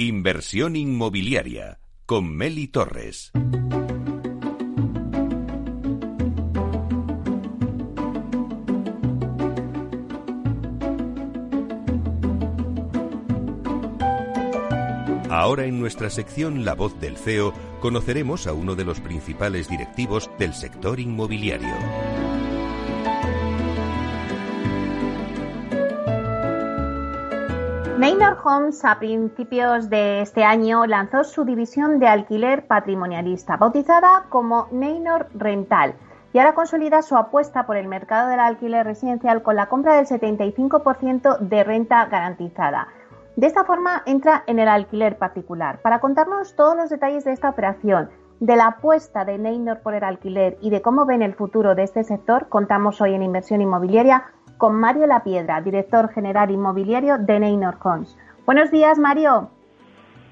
Inversión inmobiliaria con Meli Torres. Ahora en nuestra sección La voz del CEO conoceremos a uno de los principales directivos del sector inmobiliario. Neynor Homes a principios de este año lanzó su división de alquiler patrimonialista, bautizada como Neynor Rental, y ahora consolida su apuesta por el mercado del alquiler residencial con la compra del 75% de renta garantizada. De esta forma entra en el alquiler particular. Para contarnos todos los detalles de esta operación, de la apuesta de Neynor por el alquiler y de cómo ven el futuro de este sector, contamos hoy en Inversión Inmobiliaria con Mario Lapiedra, director general inmobiliario de Neynor Homes. Buenos días, Mario.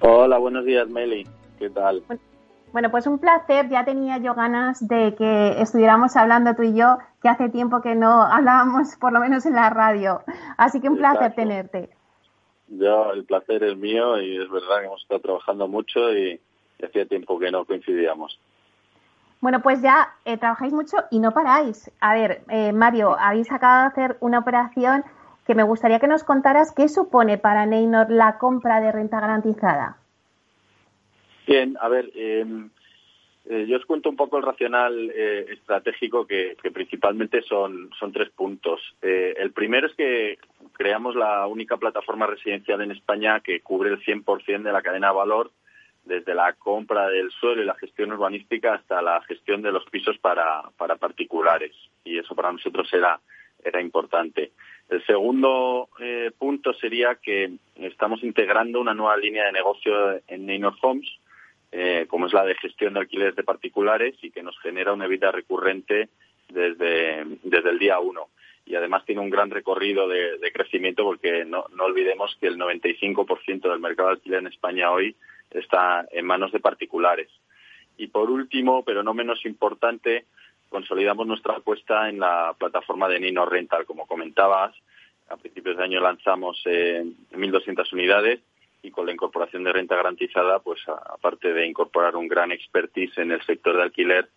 Hola, buenos días, Meli. ¿Qué tal? Bueno, pues un placer. Ya tenía yo ganas de que estuviéramos hablando tú y yo, que hace tiempo que no hablábamos, por lo menos en la radio. Así que un placer tenerte. Yo, el placer es mío y es verdad que hemos estado trabajando mucho y hacía tiempo que no coincidíamos. Bueno, pues ya eh, trabajáis mucho y no paráis. A ver, eh, Mario, habéis acabado de hacer una operación que me gustaría que nos contaras qué supone para Neynor la compra de renta garantizada. Bien, a ver, em, eh, yo os cuento un poco el racional estratégico que, principalmente son, son tres puntos. el primero es que creamos la única plataforma residencial en España que cubre el 100% de la cadena de valor desde la compra del suelo y la gestión urbanística hasta la gestión de los pisos para, para particulares. Y eso para nosotros era, era importante. El segundo eh, punto sería que estamos integrando una nueva línea de negocio en Neynor Homes, eh, como es la de gestión de alquileres de particulares y que nos genera una vida recurrente desde, desde el día uno. Y además tiene un gran recorrido de, de crecimiento porque no, no olvidemos que el 95% del mercado de alquiler en España hoy está en manos de particulares. Y por último, pero no menos importante, consolidamos nuestra apuesta en la plataforma de Nino Rental. Como comentabas, a principios de año lanzamos eh, 1.200 unidades y con la incorporación de renta garantizada, pues aparte de incorporar un gran expertise en el sector de alquiler,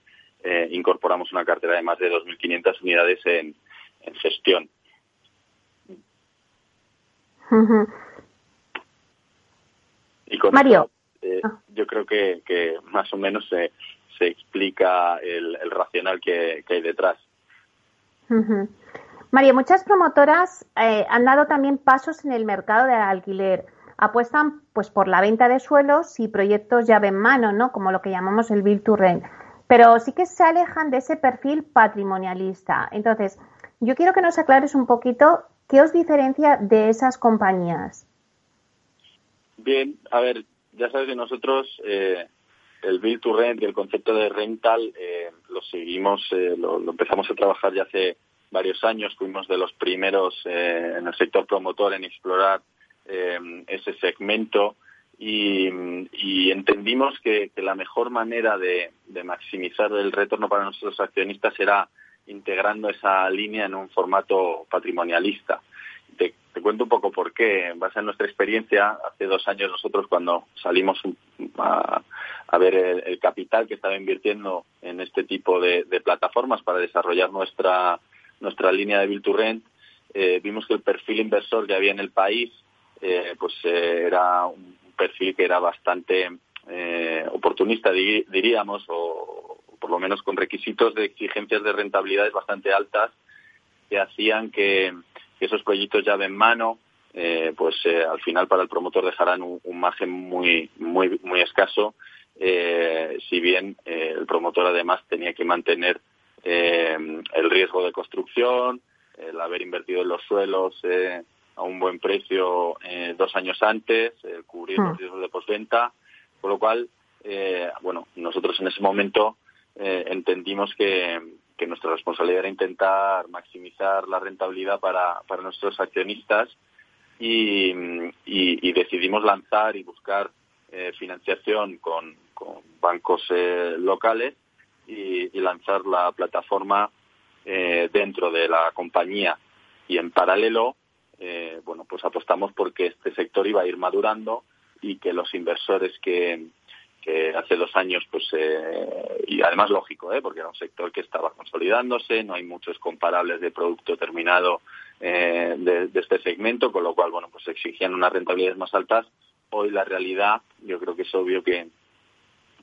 eh, incorporamos una cartera de más de 2.500 unidades en, gestión. Y Mario. Eh, ah. yo creo que, más o menos se, se explica el, racional que, hay detrás. María, muchas promotoras eh, han dado también pasos en el mercado del alquiler. Apuestan pues por la venta de suelos y proyectos llave en mano, ¿no? Como lo que llamamos el build to rent. Pero sí que se alejan de ese perfil patrimonialista. Entonces, yo quiero que nos aclares un poquito qué os diferencia de esas compañías. Bien, a ver, ya sabes que nosotros eh, el Build to Rent y el concepto de rental eh, lo seguimos, eh, lo, empezamos a trabajar ya hace varios años. Fuimos de los primeros en el sector promotor en explorar ese segmento y, entendimos que, la mejor manera de, de maximizar el retorno para nuestros accionistas era integrando esa línea en un formato patrimonialista. Te, cuento un poco por qué. En base a nuestra experiencia, hace dos años nosotros cuando salimos a, ver el, capital que estaba invirtiendo en este tipo de, plataformas para desarrollar nuestra, nuestra línea de Build to Rent, eh, vimos que el perfil inversor que había en el país eh, pues eh, era un perfil que era bastante oportunista, diríamos, o por lo menos con requisitos de exigencias de rentabilidades bastante altas que hacían que, esos proyectos llave en mano, eh, pues eh, al final para el promotor dejarán un, margen muy, muy, muy escaso, eh, si bien el promotor además tenía que mantener el riesgo de construcción, el haber invertido en los suelos a un buen precio dos años antes, cubrir los hmm. riesgos de postventa, con lo cual, bueno, nosotros en ese momento entendimos que, que nuestra responsabilidad era intentar maximizar la rentabilidad para, para nuestros accionistas y, decidimos lanzar y buscar eh, financiación con, bancos eh, locales y, lanzar la plataforma eh, dentro de la compañía. Y en paralelo bueno pues apostamos porque este sector iba a ir madurando y que los inversores que, que hace dos años, pues, eh, y además lógico, ¿eh? porque era un sector que estaba consolidándose, no hay muchos comparables de producto terminado eh, de, este segmento, con lo cual, bueno, pues exigían unas rentabilidades más altas. Hoy la realidad, yo creo que es obvio que,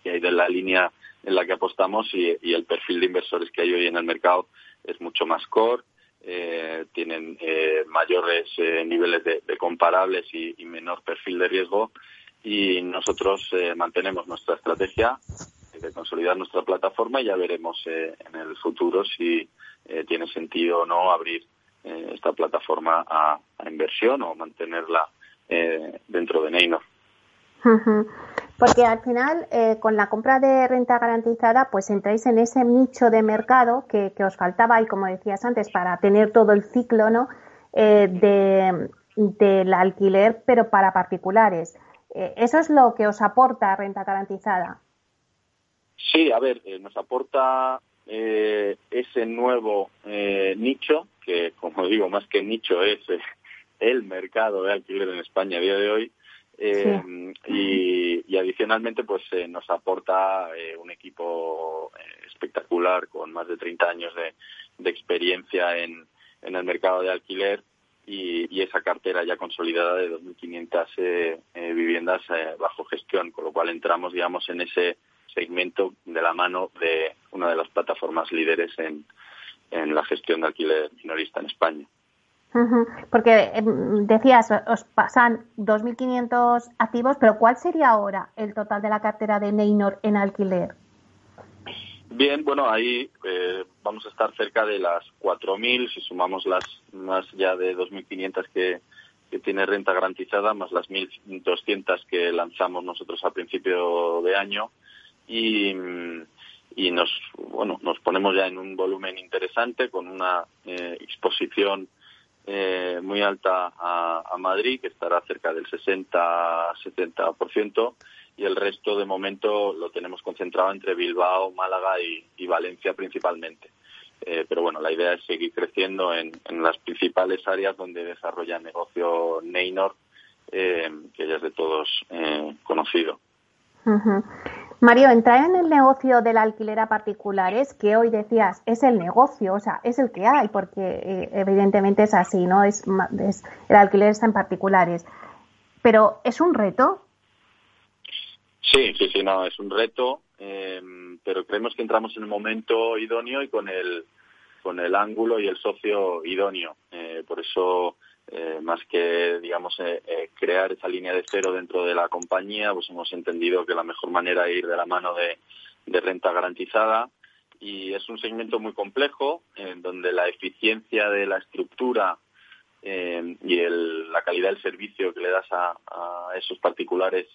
que hay de la línea en la que apostamos y, el perfil de inversores que hay hoy en el mercado es mucho más core, eh, tienen eh, mayores niveles de, comparables y, y menor perfil de riesgo y nosotros eh, mantenemos nuestra estrategia de consolidar nuestra plataforma y ya veremos eh, en el futuro si eh, tiene sentido o no abrir esta plataforma a, inversión o mantenerla dentro de Neynor. Porque al final, con la compra de renta garantizada, pues entráis en ese nicho de mercado que, os faltaba, y como decías antes, para tener todo el ciclo ¿no? de, del alquiler, pero para particulares. Eh, ¿Eso es lo que os aporta renta garantizada? Sí, a ver, eh, nos aporta eh, ese nuevo nicho, que como digo, más que nicho es el mercado de alquiler en España a día de hoy. y, adicionalmente pues nos aporta un equipo espectacular con más de 30 años de, de experiencia en, en el mercado de alquiler y, esa cartera ya consolidada de 2.500 eh, eh, viviendas eh, bajo gestión, con lo cual entramos, digamos, en ese segmento de la mano de una de las plataformas líderes en, en la gestión de alquiler minorista en España. Porque em, decías, os pasan 2.500 activos, pero ¿cuál sería ahora el total de la cartera de Neynor en alquiler? Bien, bueno, ahí eh, vamos a estar cerca de las 4.000, si sumamos las más ya de 2.500 que, que tiene renta garantizada, más las 1.200 que lanzamos nosotros a principio de año. Y, y nos, bueno, nos ponemos ya en un volumen interesante con una eh, exposición eh, muy alta a, a, Madrid, que estará cerca del 60-70%, y el resto de momento lo tenemos concentrado entre Bilbao, Málaga y, Valencia principalmente. Eh, pero bueno, la idea es seguir creciendo en, las principales áreas donde desarrolla el negocio Neynor, eh, que ya es de todos eh, conocido. Mario, entrar en el negocio del alquiler a particulares, que hoy decías es el negocio, o sea, es el que hay, porque evidentemente es así, ¿no? Es, es, el alquiler está en particulares. Pero es un reto Sí, sí, sí, no, es un reto, eh, pero creemos que entramos en el momento idóneo y con el, con el ángulo y el socio idóneo. Eh, por eso, eh, más que, digamos, crear esa línea de cero dentro de la compañía, pues hemos entendido que la mejor manera es ir de la mano de, de renta garantizada y es un segmento muy complejo en donde la eficiencia de la estructura y el, la calidad del servicio que le das a, a esos particulares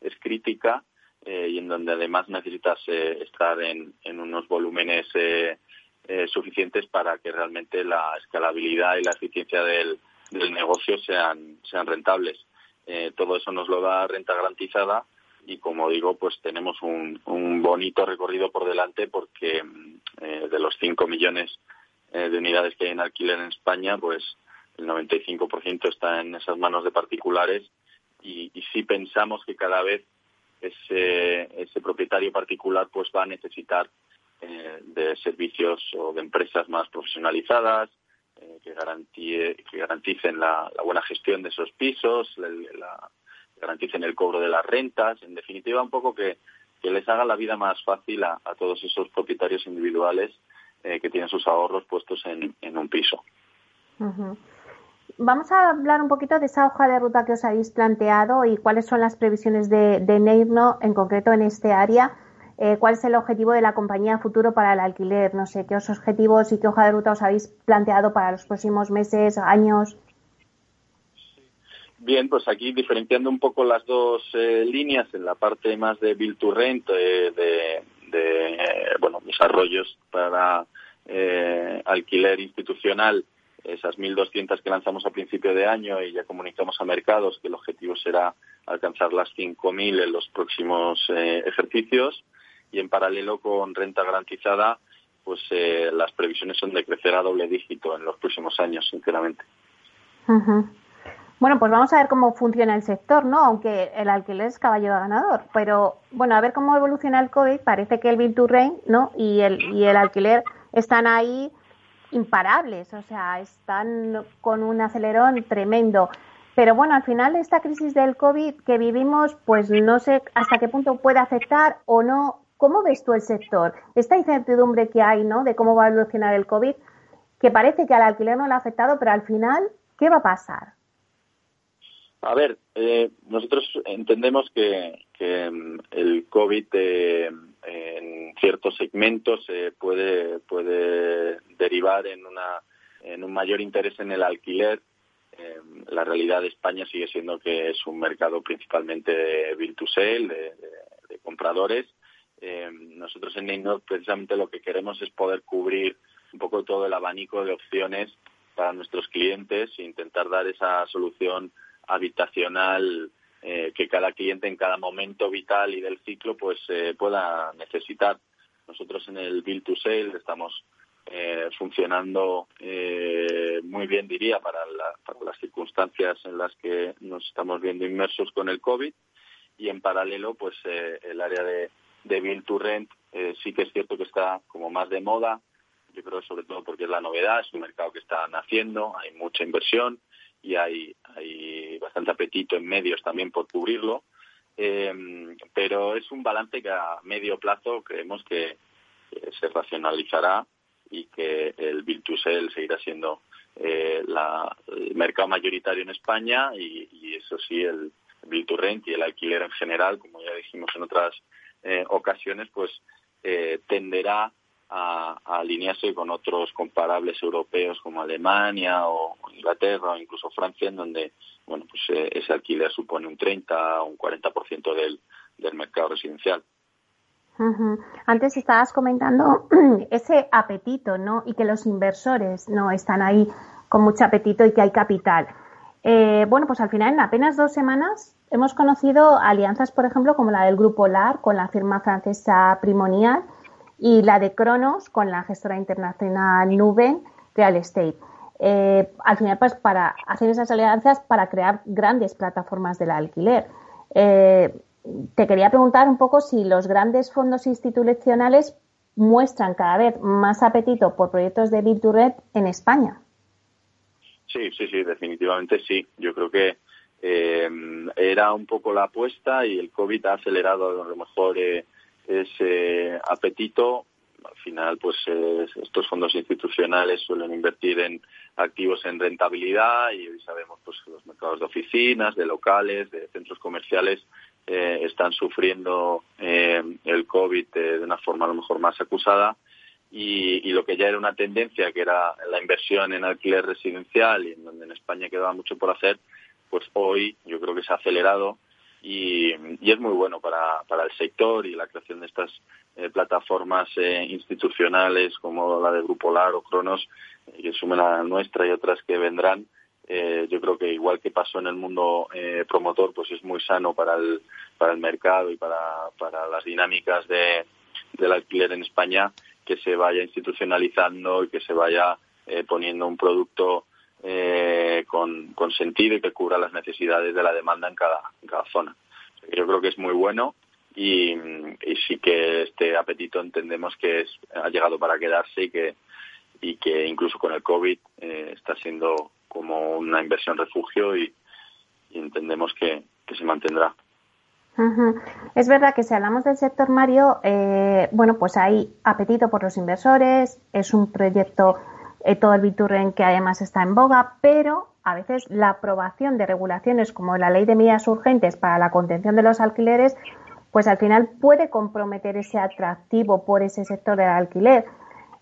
es crítica eh, y en donde además necesitas eh, estar en, unos volúmenes eh, suficientes para que realmente la escalabilidad y la eficiencia del, negocio sean, sean rentables. todo eso nos lo da renta garantizada y como digo, pues tenemos un, un bonito recorrido por delante porque de los 5 millones de unidades que hay en alquiler en España, pues el 95% está en esas manos de particulares y, y sí pensamos que cada vez ese, ese propietario particular pues va a necesitar eh, de servicios o de empresas más profesionalizadas eh, que, que garanticen la, buena gestión de esos pisos, la, garanticen el cobro de las rentas, en definitiva un poco que, que les haga la vida más fácil a, todos esos propietarios individuales eh, que tienen sus ahorros puestos en, en un piso vamos a hablar un poquito de esa hoja de ruta que os habéis planteado y cuáles son las previsiones de, de Neirno en concreto en este área. Eh, ¿Cuál es el objetivo de la compañía futuro para el alquiler? No sé, ¿qué objetivos y qué hoja de ruta os habéis planteado para los próximos meses, años? Bien, pues aquí diferenciando un poco las dos eh, líneas, en la parte más de Build to Rent, eh, de, de bueno, desarrollos para alquiler institucional, esas 1.200 que lanzamos a principio de año y ya comunicamos a mercados que el objetivo será alcanzar las 5.000 en los próximos eh, ejercicios y en paralelo con renta garantizada pues eh, las previsiones son de crecer a doble dígito en los próximos años, sinceramente. Bueno, pues vamos a ver cómo funciona el sector, ¿no? Aunque el alquiler es caballo ganador. Pero, bueno, a ver cómo evoluciona el COVID. Parece que el Bill to ¿no? Y el, y el alquiler están ahí imparables, o sea, están con un acelerón tremendo. Pero bueno, al final esta crisis del COVID que vivimos, pues no sé hasta qué punto puede afectar o no. ¿Cómo ves tú el sector? Esta incertidumbre que hay, ¿no? De cómo va a evolucionar el COVID, que parece que al alquiler no le ha afectado, pero al final, ¿qué va a pasar? A ver, eh, nosotros entendemos que, mm, el COVID eh, en ciertos segmentos eh, puede, puede derivar en, una, en un mayor interés en el alquiler. la realidad de España sigue siendo que es un mercado principalmente de build to sale, de, compradores. nosotros en Neynor precisamente lo que queremos es poder cubrir un poco todo el abanico de opciones para nuestros clientes e intentar dar esa solución habitacional eh, que cada cliente en cada momento vital y del ciclo pues eh, pueda necesitar. Nosotros en el Build to Sale estamos eh, funcionando muy bien, diría, para, las circunstancias en las que nos estamos viendo inmersos con el COVID. Y en paralelo pues el área de, de Build to Rent sí que es cierto que está como más de moda, yo creo sobre todo porque es la novedad, es un mercado que está naciendo, hay mucha inversión, y hay, hay bastante apetito en medios también por cubrirlo. Eh, pero es un balance que a medio plazo creemos que, se racionalizará y que el Sell seguirá siendo eh, la, el mercado mayoritario en España y, eso sí, el Bill to Rent y el alquiler en general, como ya dijimos en otras eh, ocasiones, pues tenderá a, alinearse con otros comparables europeos como Alemania o Inglaterra o incluso Francia, en donde bueno pues eh, ese alquiler supone un 30 o un 40% del, del mercado residencial. Antes estabas comentando ese apetito, ¿no? Y que los inversores no están ahí con mucho apetito y que hay capital. Eh, bueno, pues al final, en apenas dos semanas, hemos conocido alianzas, por ejemplo, como la del Grupo LAR con la firma francesa Primonial, y la de Cronos con la gestora internacional Nuben Real Estate. Eh, al final, pues para hacer esas alianzas para crear grandes plataformas del alquiler. Eh, te quería preguntar un poco si los grandes fondos institucionales muestran cada vez más apetito por proyectos de Build Red en España. Sí, sí, sí, definitivamente sí. Yo creo que eh, era un poco la apuesta y el COVID ha acelerado a lo mejor ese apetito. Al final pues estos fondos institucionales suelen invertir en activos en rentabilidad y hoy sabemos pues que los mercados de oficinas de locales de centros comerciales eh, están sufriendo eh, el covid de, una forma a lo mejor más acusada. Y, lo que ya era una tendencia que era la inversión en alquiler residencial y en donde en España quedaba mucho por hacer pues hoy yo creo que se ha acelerado y, es muy bueno para, para el sector y la creación de estas eh, plataformas eh, institucionales como la de Grupo LAR o Cronos, eh, que sumen a nuestra y otras que vendrán. yo creo que igual que pasó en el mundo promotor, pues es muy sano para el, para el mercado y para, para las dinámicas de, del alquiler en España que se vaya institucionalizando y que se vaya poniendo un producto eh, con, con, sentido y que cubra las necesidades de la demanda en cada, zona. Yo creo que es muy bueno y, y, sí que este apetito entendemos que es, ha llegado para quedarse y que, y que incluso con el COVID eh, está siendo como una inversión refugio y, entendemos que, que, se mantendrá. Es verdad que si hablamos del sector Mario, eh, bueno, pues hay apetito por los inversores, es un proyecto eh, todo el Biturren que además está en boga, pero a veces la aprobación de regulaciones como la ley de medidas urgentes para la contención de los alquileres, pues al final puede comprometer ese atractivo por ese sector del alquiler.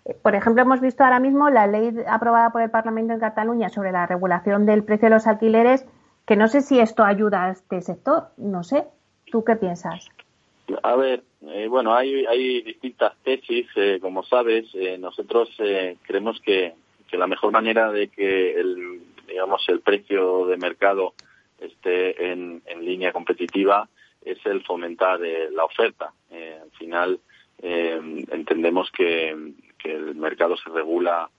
Eh, por ejemplo, hemos visto ahora mismo la ley aprobada por el Parlamento en Cataluña sobre la regulación del precio de los alquileres, que no sé si esto ayuda a este sector, no sé. ¿Tú qué piensas? A ver, eh, bueno, hay, hay distintas tesis, eh, como sabes. Eh, nosotros creemos que, la mejor manera de que el, digamos, el precio de mercado esté en, línea competitiva es el fomentar la oferta. al final, entendemos que, que, el mercado se regula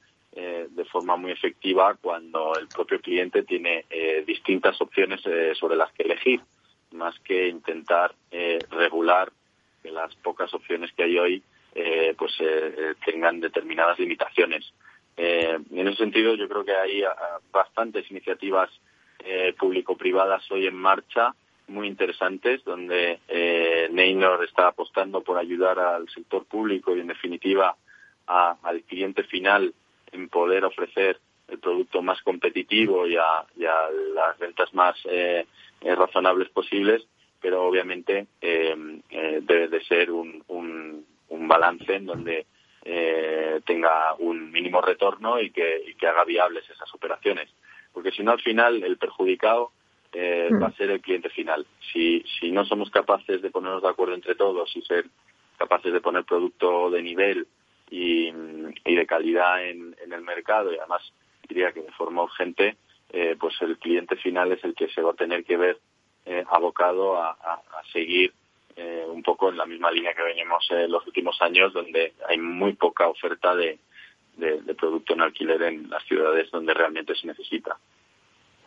eh, de forma muy efectiva cuando el propio cliente tiene eh, distintas opciones eh, sobre las que elegir, más que intentar regular que las pocas opciones que hay hoy pues tengan determinadas limitaciones. en ese sentido, yo creo que hay ah, bastantes iniciativas público-privadas hoy en marcha muy interesantes, donde Neynor está apostando por ayudar al sector público y, en definitiva, al cliente final en poder ofrecer el producto más competitivo y a, las ventas más eh, eh, razonables posibles, pero obviamente eh, debe de ser un, un, balance en donde tenga un mínimo retorno y que, haga viables esas operaciones. Porque si no, al final, el perjudicado va a ser el cliente final. Si, si no somos capaces de ponernos de acuerdo entre todos y ser capaces de poner producto de nivel y, de calidad en, el mercado y además diría que de forma urgente, eh, pues el cliente final es el que se va a tener que ver eh, abocado a, seguir eh, un poco en la misma línea que venimos en los últimos años, donde hay muy poca oferta de, producto en alquiler en las ciudades donde realmente se necesita.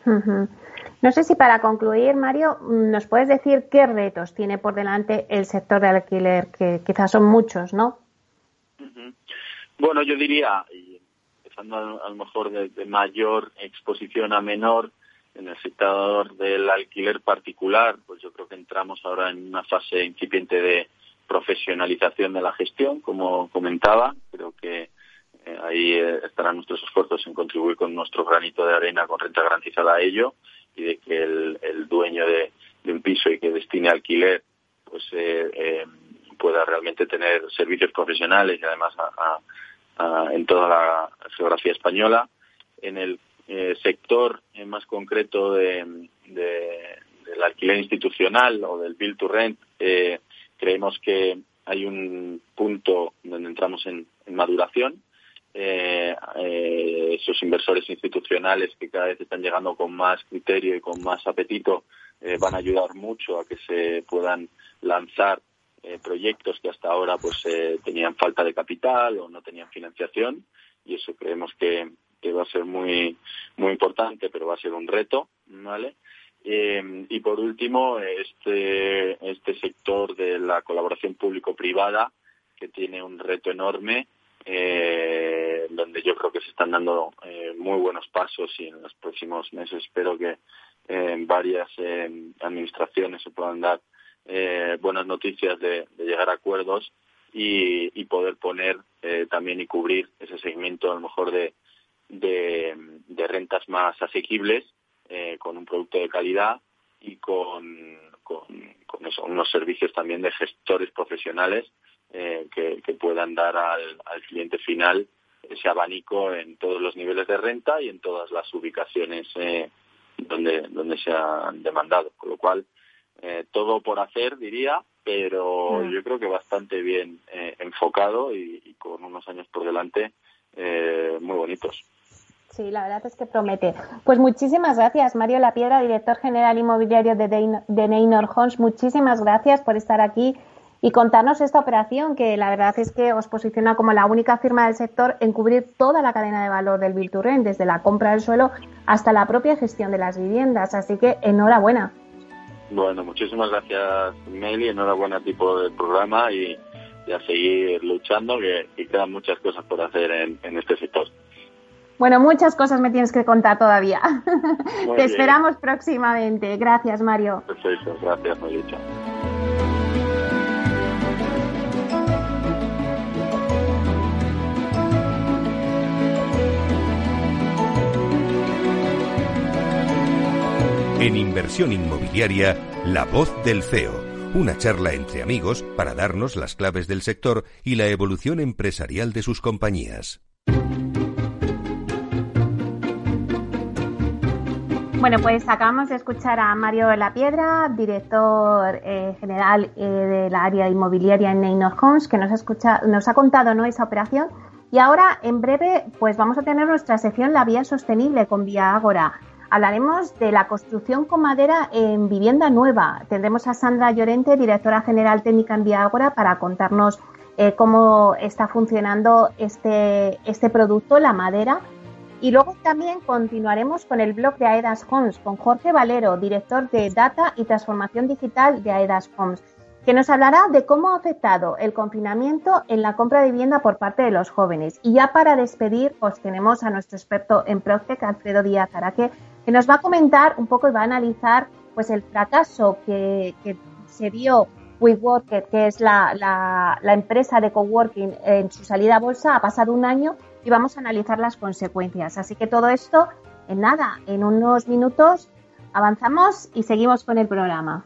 No sé si para concluir, Mario, nos puedes decir qué retos tiene por delante el sector de alquiler, que quizás son muchos, ¿no? Bueno, yo diría, empezando a, lo mejor de, mayor exposición a menor, en el sector del alquiler particular, pues yo creo que entramos ahora en una fase incipiente de profesionalización de la gestión, como comentaba. Creo que eh, ahí eh, estarán nuestros esfuerzos en contribuir con nuestro granito de arena con renta garantizada a ello y de que el, dueño de, un piso y que destine alquiler pues eh, pueda realmente tener servicios profesionales y además en toda la geografía española. En el eh, sector en más concreto de, del alquiler institucional o del build to rent, eh, creemos que hay un punto donde entramos en, maduración. Eh, esos inversores institucionales que cada vez están llegando con más criterio y con más apetito van a ayudar mucho a que se puedan lanzar eh, proyectos que hasta ahora pues eh, tenían falta de capital o no tenían financiación y eso creemos que, va a ser muy muy importante pero va a ser un reto vale eh, y por último este este sector de la colaboración público privada que tiene un reto enorme donde yo creo que se están dando muy buenos pasos y en los próximos meses espero que en varias administraciones se puedan dar eh, buenas noticias de, llegar a acuerdos y, poder poner eh, también y cubrir ese segmento a lo mejor de, de, rentas más asequibles eh, con un producto de calidad y con, con, unos servicios también de gestores profesionales que, puedan dar al, cliente final ese abanico en todos los niveles de renta y en todas las ubicaciones donde, donde se han demandado. Con lo cual, eh, todo por hacer, diría, pero mm. yo creo que bastante bien eh, enfocado y, con unos años por delante eh, muy bonitos. Sí, la verdad es que promete. Pues muchísimas gracias, Mario La Piedra, director general inmobiliario de, de Neynor Homes. Muchísimas gracias por estar aquí y contarnos esta operación que la verdad es que os posiciona como la única firma del sector en cubrir toda la cadena de valor del Bill desde la compra del suelo hasta la propia gestión de las viviendas. Así que enhorabuena. Bueno, muchísimas gracias, Meli. Enhorabuena tipo del programa y, a seguir luchando, que, quedan muchas cosas por hacer en, este sector. Bueno, muchas cosas me tienes que contar todavía. Te esperamos próximamente. Gracias, Mario. Perfecto, gracias, Melissa. En inversión inmobiliaria, La Voz del CEO. Una charla entre amigos para darnos las claves del sector y la evolución empresarial de sus compañías. Bueno, pues acabamos de escuchar a Mario La Piedra, director eh, general eh, del área inmobiliaria en Neynor Homes, que nos ha, escuchado, nos ha contado ¿no? esa operación. Y ahora, en breve, pues vamos a tener nuestra sección La Vía Sostenible con Vía Ágora hablaremos de la construcción con madera en vivienda nueva. Tendremos a Sandra Llorente, directora general técnica en Viagora, para contarnos eh, cómo está funcionando este, este producto, la madera. Y luego también continuaremos con el blog de Aedas Homes, con Jorge Valero, director de Data y Transformación Digital de Aedas Homes, que nos hablará de cómo ha afectado el confinamiento en la compra de vivienda por parte de los jóvenes. Y ya para despedir, pues tenemos a nuestro experto en Proctec, Alfredo Díaz Araque, que nos va a comentar un poco y va a analizar pues el fracaso que, que se dio WeWork, que es la, la, empresa de coworking en su salida a bolsa, ha pasado un año y vamos a analizar las consecuencias. Así que todo esto, en nada, en unos minutos avanzamos y seguimos con el programa.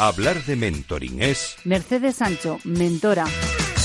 Hablar de mentoring es... Mercedes Sancho, mentora.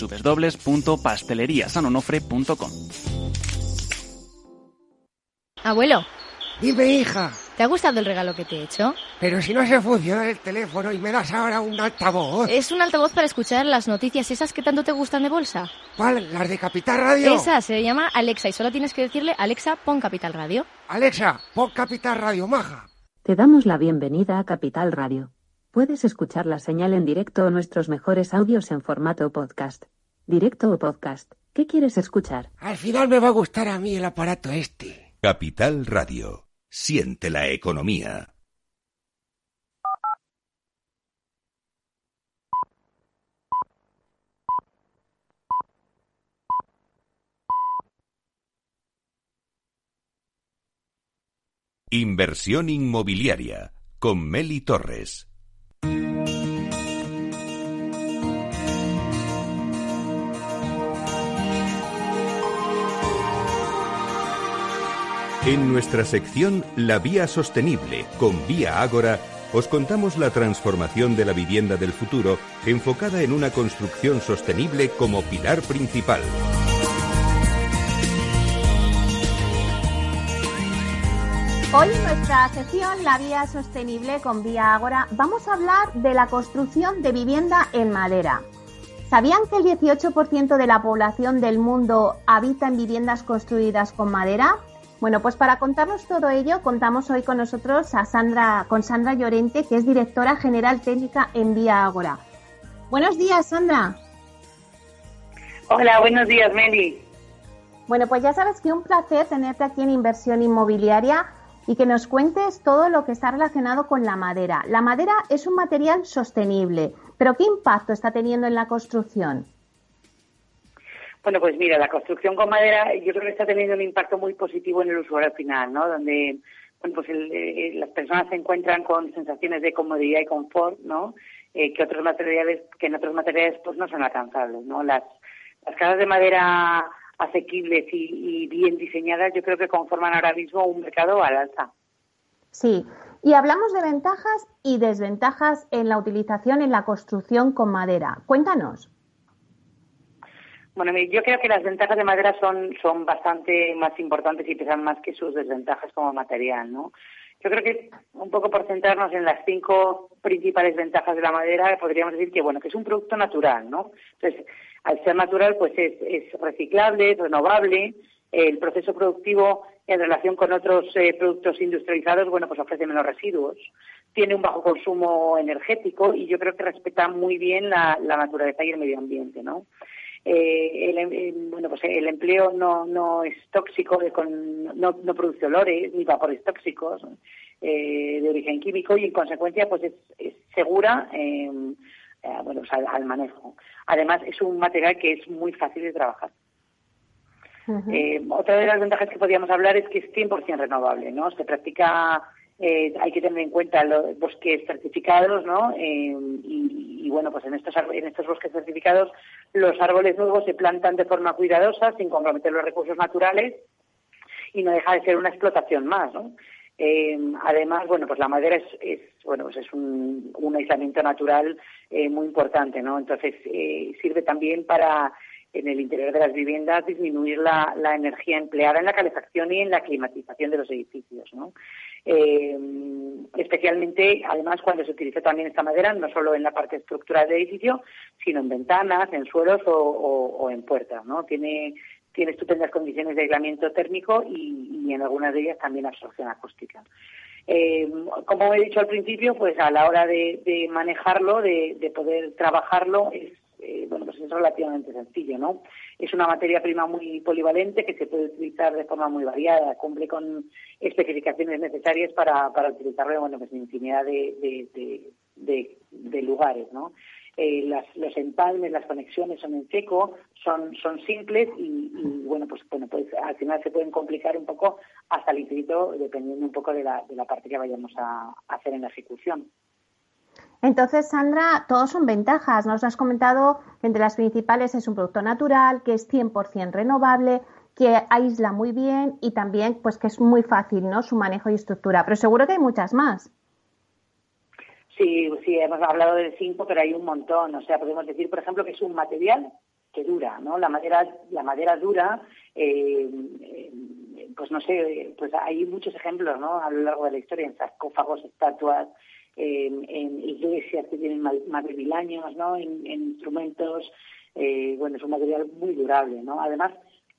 www.pasteleriasanonofre.com. Abuelo. Dime, hija. ¿Te ha gustado el regalo que te he hecho? Pero si no se funciona el teléfono y me das ahora un altavoz. Es un altavoz para escuchar las noticias esas que tanto te gustan de bolsa. ¿Cuál? ¿Las de Capital Radio? Esa se llama Alexa y solo tienes que decirle Alexa, pon Capital Radio. Alexa, pon Capital Radio, maja. Te damos la bienvenida a Capital Radio. Puedes escuchar la señal en directo o nuestros mejores audios en formato podcast. Directo o podcast. ¿Qué quieres escuchar? Al final me va a gustar a mí el aparato este. Capital Radio. Siente la economía. Inversión inmobiliaria con Meli Torres. En nuestra sección La Vía Sostenible con Vía Ágora, os contamos la transformación de la vivienda del futuro enfocada en una construcción sostenible como pilar principal. Hoy en nuestra sección La Vía Sostenible con Vía Ágora vamos a hablar de la construcción de vivienda en madera. ¿Sabían que el 18% de la población del mundo habita en viviendas construidas con madera? Bueno, pues para contarnos todo ello, contamos hoy con nosotros a Sandra, con Sandra Llorente, que es directora general técnica en Vía Ágora. Buenos días, Sandra. Hola, buenos días, Meli. Bueno, pues ya sabes que un placer tenerte aquí en Inversión Inmobiliaria y que nos cuentes todo lo que está relacionado con la madera. La madera es un material sostenible, pero ¿qué impacto está teniendo en la construcción? Bueno, pues mira, la construcción con madera yo creo que está teniendo un impacto muy positivo en el usuario final, ¿no? Donde pues eh, las personas se encuentran con sensaciones de comodidad y confort, ¿no? Eh, que otros materiales, que en otros materiales pues no son alcanzables, ¿no? Las, las casas de madera asequibles y, bien diseñadas, yo creo que conforman ahora mismo un mercado al alza. Sí, y hablamos de ventajas y desventajas en la utilización en la construcción con madera. Cuéntanos. Bueno, yo creo que las ventajas de madera son, son bastante más importantes y pesan más que sus desventajas como material, ¿no? Yo creo que un poco por centrarnos en las cinco principales ventajas de la madera, podríamos decir que bueno, que es un producto natural, ¿no? Entonces, al ser natural, pues es, reciclable, es renovable, el proceso productivo en relación con otros eh, productos industrializados, bueno, pues ofrece menos residuos, tiene un bajo consumo energético y yo creo que respeta muy bien la, naturaleza y el medio ambiente, ¿no? Eh, el, em, bueno, pues el empleo no, no es tóxico, no, no, produce olores ni vapores tóxicos eh, de origen químico y en consecuencia pues es, es segura em, eh, bueno, al, manejo. Además, es un material que es muy fácil de trabajar. Eh, otra de las ventajas que podríamos hablar es que es 100% renovable, ¿no? Se practica, eh, hay que tener en cuenta los bosques certificados, ¿no? y, bueno, pues en estos, en estos bosques certificados los árboles nuevos se plantan de forma cuidadosa, sin comprometer los recursos naturales y no deja de ser una explotación más, ¿no? Eh, además, bueno, pues la madera es, es bueno, pues es un, un aislamiento natural eh, muy importante, ¿no? Entonces eh, sirve también para en el interior de las viviendas disminuir la, la, energía empleada en la calefacción y en la climatización de los edificios, ¿no? Eh, especialmente, además, cuando se utiliza también esta madera, no solo en la parte estructural del edificio, sino en ventanas, en suelos o, en puertas, ¿no? Tiene tiene estupendas condiciones de aislamiento térmico y, en algunas de ellas también absorción acústica. Eh, como he dicho al principio, pues a la hora de, manejarlo, de, poder trabajarlo, es eh, bueno, pues es relativamente sencillo, ¿no? Es una materia prima muy polivalente que se puede utilizar de forma muy variada, cumple con especificaciones necesarias para, para utilizarlo bueno, pues en infinidad de, de, lugares, ¿no? Eh, las, los empalmes, las conexiones son en seco, son, son simples y, bueno, pues bueno, pues al final se pueden complicar un poco hasta el infinito dependiendo un poco de la, de la parte que vayamos a, hacer en la ejecución. Entonces, Sandra, todos son ventajas. Nos has comentado que entre las principales es un producto natural, que es 100% renovable, que aísla muy bien y también pues que es muy fácil, ¿no? Su manejo y estructura. Pero seguro que hay muchas más. Sí, sí, hemos hablado de cinco, pero hay un montón. O sea, podemos decir, por ejemplo, que es un material que dura, ¿no? La madera, la madera dura, eh, eh, pues no sé, pues hay muchos ejemplos, ¿no? A lo largo de la historia, en sarcófagos, estatuas, en iglesias que tienen más de mil años, ¿no? En, instrumentos, eh, bueno, es un material muy durable, ¿no? Además,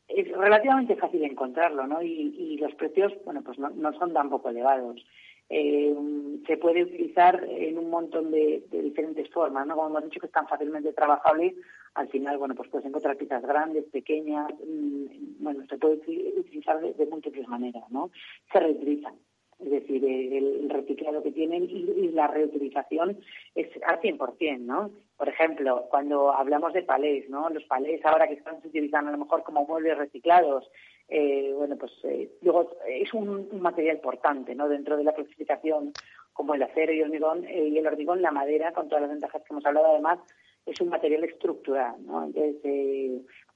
es relativamente fácil encontrarlo, ¿no? Y, los precios, bueno, pues no, no son tampoco elevados eh, se puede utilizar en un montón de, diferentes formas, ¿no? Como hemos dicho que es tan fácilmente trabajable, al final, bueno, pues puedes encontrar piezas grandes, pequeñas, mm, bueno, se puede utilizar de, múltiples maneras, ¿no? Se reutilizan. Es decir, el, reciclado que tienen y, la reutilización es al 100%, ¿no? Por ejemplo, cuando hablamos de palés, ¿no? Los palés ahora que están se utilizando a lo mejor como muebles reciclados, eh, bueno, pues eh, luego es un, material importante, ¿no? Dentro de la clasificación como el acero y el hormigón, eh, y el hormigón, la madera, con todas las ventajas que hemos hablado, además, es un material estructural, ¿no? Entonces,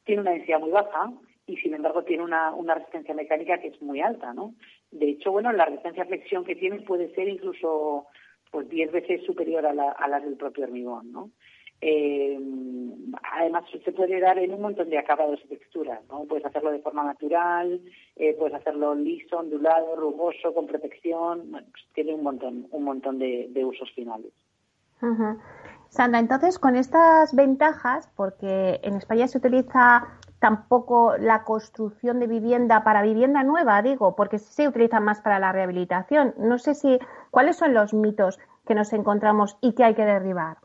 tiene una densidad muy baja y, sin embargo, tiene una, una resistencia mecánica que es muy alta, ¿no? De hecho, bueno, la resistencia a flexión que tiene puede ser incluso pues 10 veces superior a la, del propio hormigón, ¿no? Eh, además, se puede dar en un montón de acabados y texturas, ¿no? Puedes hacerlo de forma natural, eh, puedes hacerlo liso, ondulado, rugoso, con protección, pues tiene un montón, un montón de, usos finales. Sandra, entonces con estas ventajas, porque en España se utiliza tampoco la construcción de vivienda para vivienda nueva, digo, porque se utiliza más para la rehabilitación. No sé si cuáles son los mitos que nos encontramos y que hay que derribar.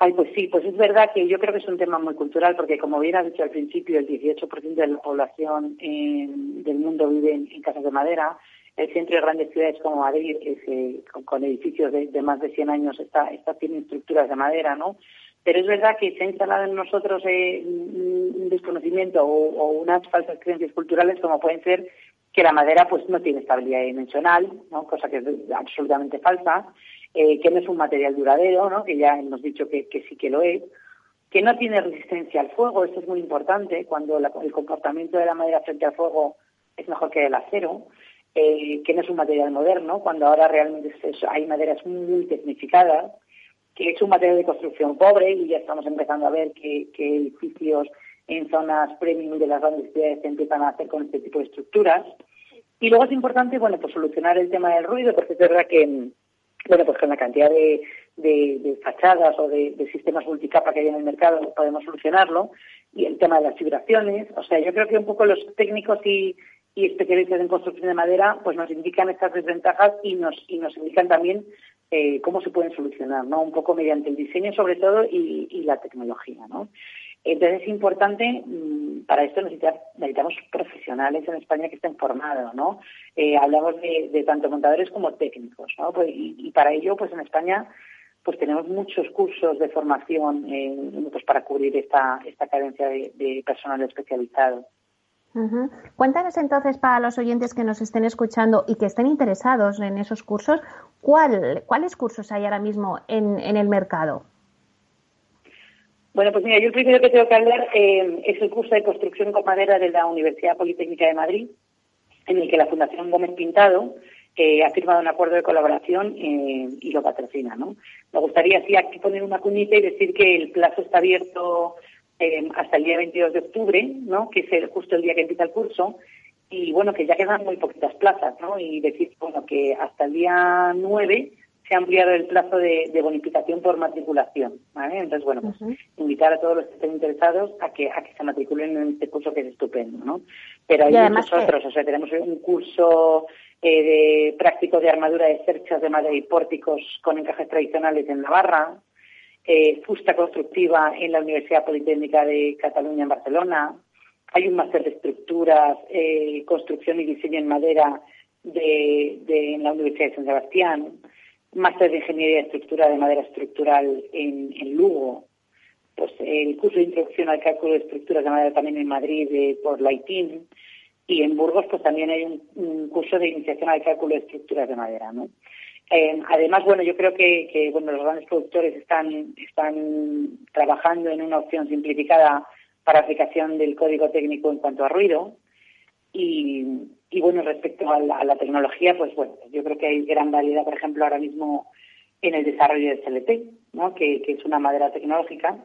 Ay, pues sí, pues es verdad que yo creo que es un tema muy cultural, porque como bien has dicho al principio, el 18% de la población del mundo vive en, casas de madera. El centro de grandes ciudades como Madrid, que con, edificios de, más de 100 años, está, está tiene estructuras de madera, ¿no? Pero es verdad que se ha instalado en nosotros eh, un desconocimiento o, unas falsas creencias culturales, como pueden ser que la madera pues no tiene estabilidad dimensional, ¿no? cosa que es absolutamente falsa eh, que no es un material duradero, ¿no? que ya hemos dicho que, sí que lo es, que no tiene resistencia al fuego, esto es muy importante, cuando el comportamiento de la madera frente al fuego es mejor que el acero, eh, que no es un material moderno, cuando ahora realmente hay maderas muy tecnificadas, que es un material de construcción pobre y ya estamos empezando a ver que, edificios en zonas premium de las grandes ciudades se empiezan a hacer con este tipo de estructuras. Y luego es importante, bueno, pues solucionar el tema del ruido, porque es verdad que, bueno, pues con la cantidad de, fachadas o de, sistemas multicapa que hay en el mercado podemos solucionarlo. Y el tema de las vibraciones, o sea, yo creo que un poco los técnicos y, especialistas en construcción de madera pues nos indican estas desventajas y nos, y nos indican también eh, cómo se pueden solucionar, ¿no? Un poco mediante el diseño sobre todo y, y la tecnología, ¿no? Entonces es importante, mm, para esto necesitamos profesionales en España que estén formados, ¿no? Eh, hablamos de, tanto montadores como técnicos, ¿no? Pues, y, para ello, pues en España, pues tenemos muchos cursos de formación eh, pues para cubrir esta, esta carencia de, personal especializado. Cuéntanos entonces para los oyentes que nos estén escuchando y que estén interesados en esos cursos, ¿cuál, ¿cuáles cursos hay ahora mismo en, en el mercado? Bueno, pues mira, yo el primero que tengo que hablar eh, es el curso de construcción con madera de la Universidad Politécnica de Madrid, en el que la Fundación Gómez Pintado ha firmado un acuerdo de colaboración eh, y lo patrocina, ¿no? Me gustaría así aquí poner una cuñita y decir que el plazo está abierto hasta el día 22 de octubre, ¿no? Que es justo el día que empieza el curso y bueno, que ya quedan muy poquitas plazas, ¿no? Y decir, bueno, que hasta el día 9 se ha ampliado el plazo de, bonificación por matriculación. ¿vale? Entonces, bueno, pues invitar a todos los que estén interesados a que, a que se matriculen en este curso que es estupendo, ¿no? Pero hay muchos otros, o sea, tenemos un curso eh, de práctico de armadura de cerchas de madera y pórticos con encajes tradicionales en Navarra, eh, fusta constructiva en la Universidad Politécnica de Cataluña en Barcelona, hay un máster de estructuras, eh, construcción y diseño en madera de, en la Universidad de San Sebastián, máster de Ingeniería de Estructura de Madera Estructural en, Lugo, pues el curso de Introducción al Cálculo de Estructuras de Madera también en Madrid eh, por la ITIN, y en Burgos pues también hay un, curso de Iniciación al Cálculo de Estructuras de Madera. Eh, además, bueno, yo creo que, bueno, los grandes productores están, están trabajando en una opción simplificada para aplicación del código técnico en cuanto a ruido, y, y bueno, respecto a la, tecnología, pues bueno, yo creo que hay gran variedad, por ejemplo, ahora mismo en el desarrollo de CLT, ¿no? que, es una madera tecnológica,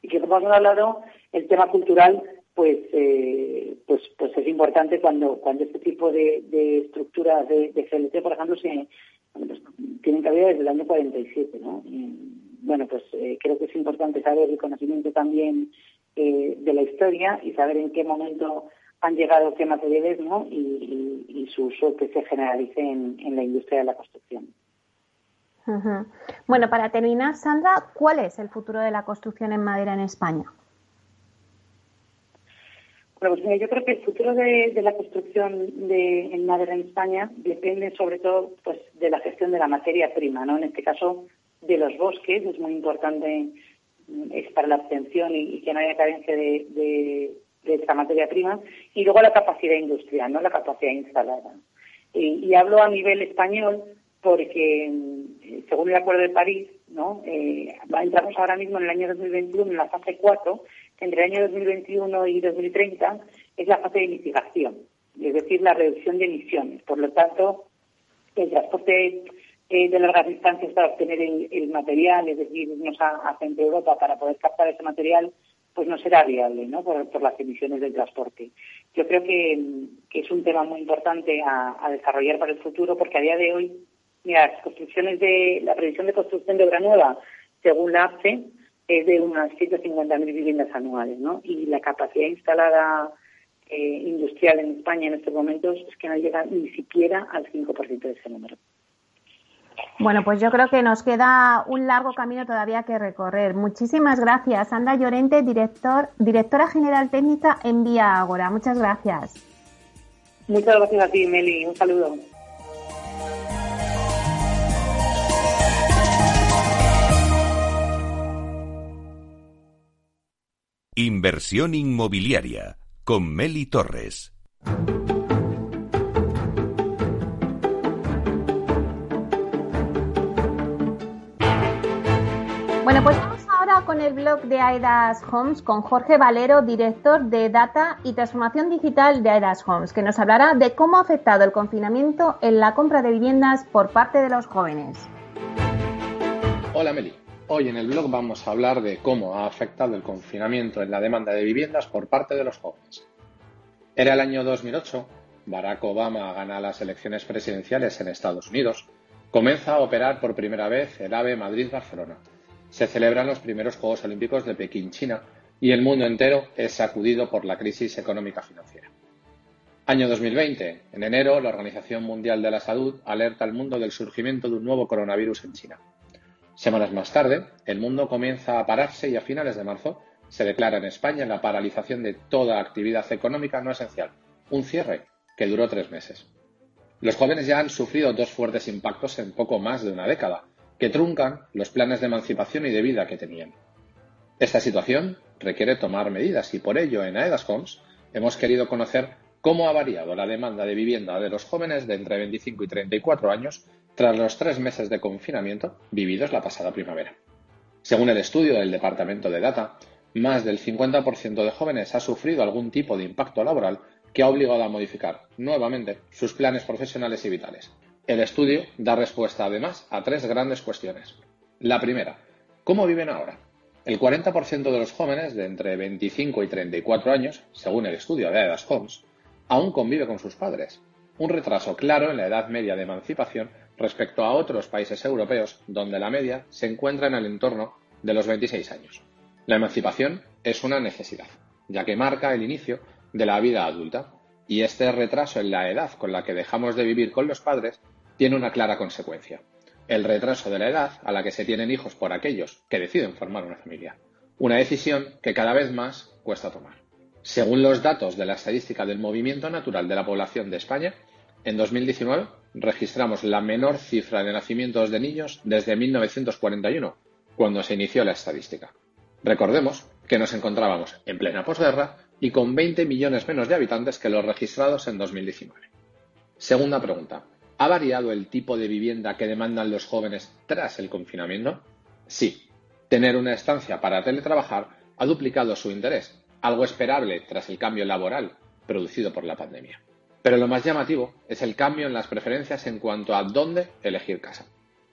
y que como hemos hablado, el tema cultural, pues, eh, pues, pues es importante cuando, cuando este tipo de, estructuras de, CLT, por ejemplo, se, desde el año 47, ¿no? bueno, pues eh, creo que es importante saber el conocimiento también eh, de la historia y saber en qué momento han llegado qué materiales ¿no? y, y, su uso que se generalice en, la industria de la construcción. Bueno, para terminar, Sandra, ¿cuál es el futuro de la construcción en madera en España? Bueno, pues mira, yo creo que el futuro de, la construcción de, en madera en España depende sobre todo pues, de la gestión de la materia prima, ¿no? En este caso, de los bosques, es muy importante es para la obtención y, que no haya carencia de, de esta materia prima, y luego la capacidad industrial, no la capacidad instalada. Y, hablo a nivel español porque, mm, según el Acuerdo de París, ¿no? Eh, entramos ahora mismo en el año 2021 en la fase 4, que entre el año 2021 y 2030 es la fase de mitigación, es decir, la reducción de emisiones. Por lo tanto, el transporte eh, de largas distancias para obtener el, material, es decir, irnos a, a Centro Europa para poder captar ese material, pues no será viable ¿no? Por, las emisiones del transporte. Yo creo que, es un tema muy importante a, desarrollar para el futuro porque a día de hoy, mira, las construcciones de, la previsión de construcción de obra nueva, según la APCE, es de unas 150.000 viviendas anuales, ¿no? Y la capacidad instalada eh, industrial en España en estos momentos es que no llega ni siquiera al 5% de ese número. Bueno, pues yo creo que nos queda un largo camino todavía que recorrer. Muchísimas gracias, Anda Llorente, director, directora general técnica en Vía Agora. Muchas gracias. Muchas gracias a ti, Meli. Un saludo. Inversión inmobiliaria con Meli Torres. Bueno, pues vamos ahora con el blog de AEDAS Homes con Jorge Valero, director de Data y Transformación Digital de AEDAS Homes, que nos hablará de cómo ha afectado el confinamiento en la compra de viviendas por parte de los jóvenes. Hola Meli. Hoy en el blog vamos a hablar de cómo ha afectado el confinamiento en la demanda de viviendas por parte de los jóvenes. Era el año 2008, Barack Obama gana las elecciones presidenciales en Estados Unidos, comienza a operar por primera vez el AVE Madrid-Barcelona se celebran los primeros Juegos Olímpicos de Pekín, China, y el mundo entero es sacudido por la crisis económica financiera. Año 2020. En enero, la Organización Mundial de la Salud alerta al mundo del surgimiento de un nuevo coronavirus en China. Semanas más tarde, el mundo comienza a pararse y a finales de marzo se declara en España la paralización de toda actividad económica no esencial, un cierre que duró tres meses. Los jóvenes ya han sufrido dos fuertes impactos en poco más de una década, que truncan los planes de emancipación y de vida que tenían. Esta situación requiere tomar medidas y por ello en Aedas Homes hemos querido conocer cómo ha variado la demanda de vivienda de los jóvenes de entre 25 y 34 años tras los tres meses de confinamiento vividos la pasada primavera. Según el estudio del Departamento de Data, más del 50% de jóvenes ha sufrido algún tipo de impacto laboral que ha obligado a modificar nuevamente sus planes profesionales y vitales, el estudio da respuesta además a tres grandes cuestiones. La primera, ¿cómo viven ahora? El 40% de los jóvenes de entre 25 y 34 años, según el estudio de Aedas Homes, aún convive con sus padres, un retraso claro en la edad media de emancipación respecto a otros países europeos donde la media se encuentra en el entorno de los 26 años. La emancipación es una necesidad, ya que marca el inicio de la vida adulta, y este retraso en la edad con la que dejamos de vivir con los padres tiene una clara consecuencia, el retraso de la edad a la que se tienen hijos por aquellos que deciden formar una familia, una decisión que cada vez más cuesta tomar. Según los datos de la estadística del movimiento natural de la población de España, en 2019 registramos la menor cifra de nacimientos de niños desde 1941, cuando se inició la estadística. Recordemos que nos encontrábamos en plena posguerra y con 20 millones menos de habitantes que los registrados en 2019. Segunda pregunta. ¿Ha variado el tipo de vivienda que demandan los jóvenes tras el confinamiento? Sí. Tener una estancia para teletrabajar ha duplicado su interés, algo esperable tras el cambio laboral producido por la pandemia. Pero lo más llamativo es el cambio en las preferencias en cuanto a dónde elegir casa.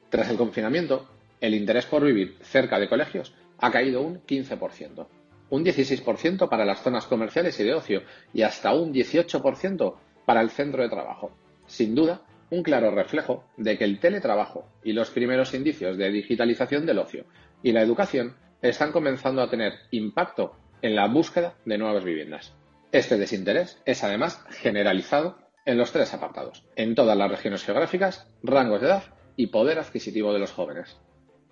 Tras el confinamiento, el interés por vivir cerca de colegios ha caído un 15%, un 16% para las zonas comerciales y de ocio y hasta un 18% para el centro de trabajo. Sin duda, un claro reflejo de que el teletrabajo y los primeros indicios de digitalización del ocio y la educación están comenzando a tener impacto en la búsqueda de nuevas viviendas. Este desinterés es además generalizado en los tres apartados, en todas las regiones geográficas, rangos de edad y poder adquisitivo de los jóvenes.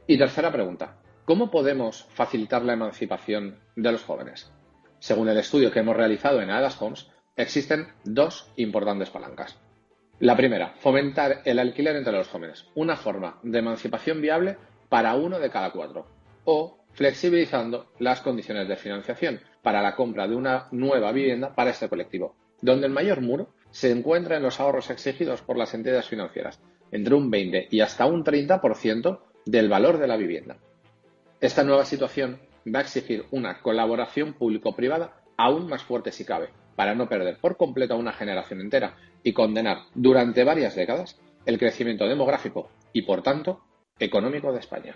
Y tercera pregunta, ¿cómo podemos facilitar la emancipación de los jóvenes? Según el estudio que hemos realizado en Adas Homes, existen dos importantes palancas. La primera, fomentar el alquiler entre los jóvenes, una forma de emancipación viable para uno de cada cuatro. O flexibilizando las condiciones de financiación para la compra de una nueva vivienda para este colectivo, donde el mayor muro se encuentra en los ahorros exigidos por las entidades financieras, entre un 20 y hasta un 30% del valor de la vivienda. Esta nueva situación va a exigir una colaboración público-privada aún más fuerte si cabe, para no perder por completo a una generación entera y condenar durante varias décadas el crecimiento demográfico y, por tanto, económico de España.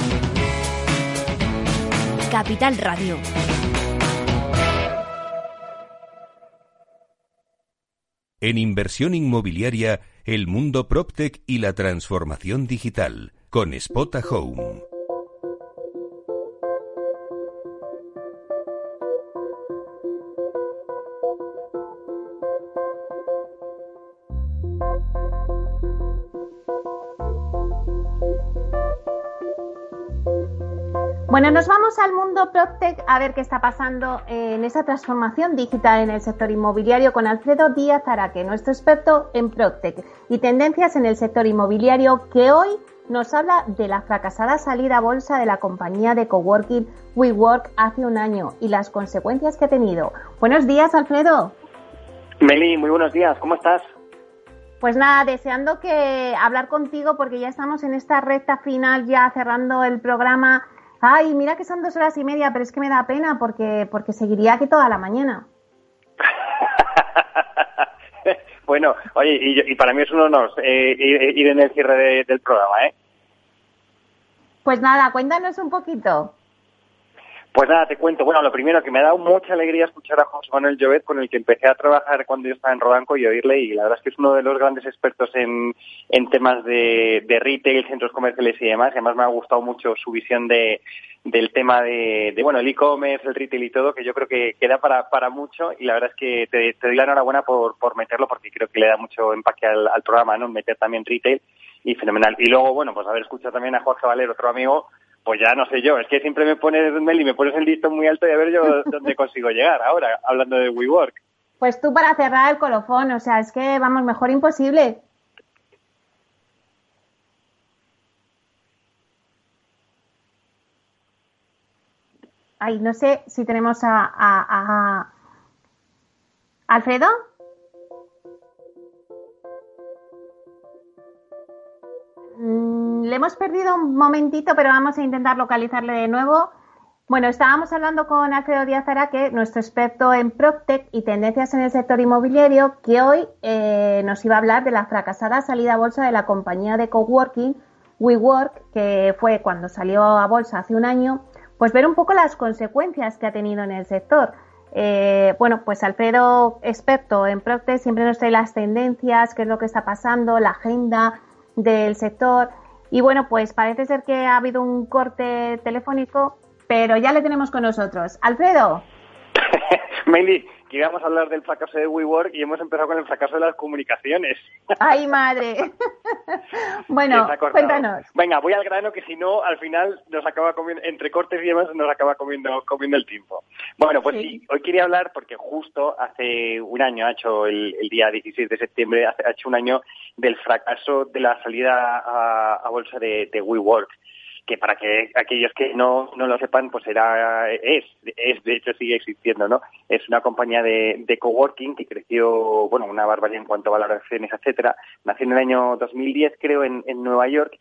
Capital Radio. En inversión inmobiliaria, el mundo PropTech y la transformación digital, con Spota Home. Bueno, nos vamos al mundo PropTech a ver qué está pasando en esa transformación digital en el sector inmobiliario con Alfredo Díaz Araque, nuestro experto en PropTech y tendencias en el sector inmobiliario, que hoy nos habla de la fracasada salida a bolsa de la compañía de coworking WeWork hace un año y las consecuencias que ha tenido. Buenos días, Alfredo. Meli, muy buenos días, ¿cómo estás? Pues nada, deseando que hablar contigo porque ya estamos en esta recta final, ya cerrando el programa Ay, mira que son dos horas y media, pero es que me da pena porque, porque seguiría aquí toda la mañana. bueno, oye, y, para mí es un honor eh, ir, en el cierre del programa, ¿eh? Pues nada, cuéntanos un poquito. Pues nada, te cuento. Bueno, lo primero, que me ha dado mucha alegría escuchar a José Manuel Llobet, con el que empecé a trabajar cuando yo estaba en Rodanco y oírle, y la verdad es que es uno de los grandes expertos en, en temas de, de retail, centros comerciales y demás. Y además me ha gustado mucho su visión de, del tema de, de bueno, el e-commerce, el retail y todo, que yo creo que queda para, para mucho. Y la verdad es que te, te doy la enhorabuena por, por meterlo, porque creo que le da mucho empaque al, al programa, ¿no? Meter también retail y fenomenal. Y luego, bueno, pues haber escuchado también a Jorge Valer, otro amigo, pues ya no sé yo, es que siempre me pones Mel y me pones el listón muy alto y a ver yo dónde consigo llegar ahora, hablando de WeWork. Pues tú para cerrar el colofón, o sea, es que vamos, mejor imposible. Ay, no sé si tenemos a, a, a... Alfredo. Le hemos perdido un momentito, pero vamos a intentar localizarle de nuevo. Bueno, estábamos hablando con Alfredo Díaz Araque, nuestro experto en PropTech y tendencias en el sector inmobiliario, que hoy eh, nos iba a hablar de la fracasada salida a bolsa de la compañía de coworking WeWork, que fue cuando salió a bolsa hace un año, pues ver un poco las consecuencias que ha tenido en el sector. Eh, bueno, pues Alfredo, experto en PropTech, siempre nos trae las tendencias, qué es lo que está pasando, la agenda, del sector. Y bueno, pues parece ser que ha habido un corte telefónico, pero ya le tenemos con nosotros. Alfredo. Meli, que íbamos a hablar del fracaso de WeWork y hemos empezado con el fracaso de las comunicaciones. ¡Ay, madre! bueno, cuéntanos. Venga, voy al grano que si no, al final nos acaba comiendo, entre cortes y demás, nos acaba comiendo, comiendo el tiempo. Bueno, pues sí. hoy quería hablar porque justo hace un año, ha hecho el, día 16 de septiembre, ha hecho un año del fracaso de la salida a, bolsa de, de WeWork que para que aquellos que no, no lo sepan, pues era, es, es, de hecho sigue existiendo, ¿no? Es una compañía de, de coworking que creció, bueno, una barbaridad en cuanto a valoraciones, etcétera. Nació en el año 2010, creo, en, en Nueva York.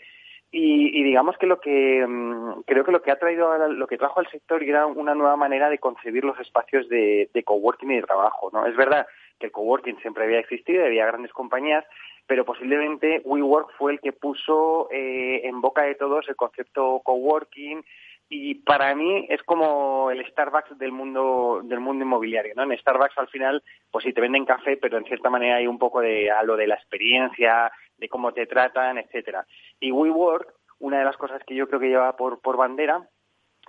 Y, digamos que lo que mm, creo que lo que ha traído lo que trajo al sector era una nueva manera de concebir los espacios de, de coworking y de trabajo no es verdad que el coworking siempre había existido había grandes compañías pero posiblemente WeWork fue el que puso eh, en boca de todos el concepto coworking y para mí es como el Starbucks del mundo del mundo inmobiliario, ¿no? En Starbucks al final, pues sí te venden café, pero en cierta manera hay un poco de a lo de la experiencia, de cómo te tratan, etcétera. Y WeWork, una de las cosas que yo creo que lleva por, por bandera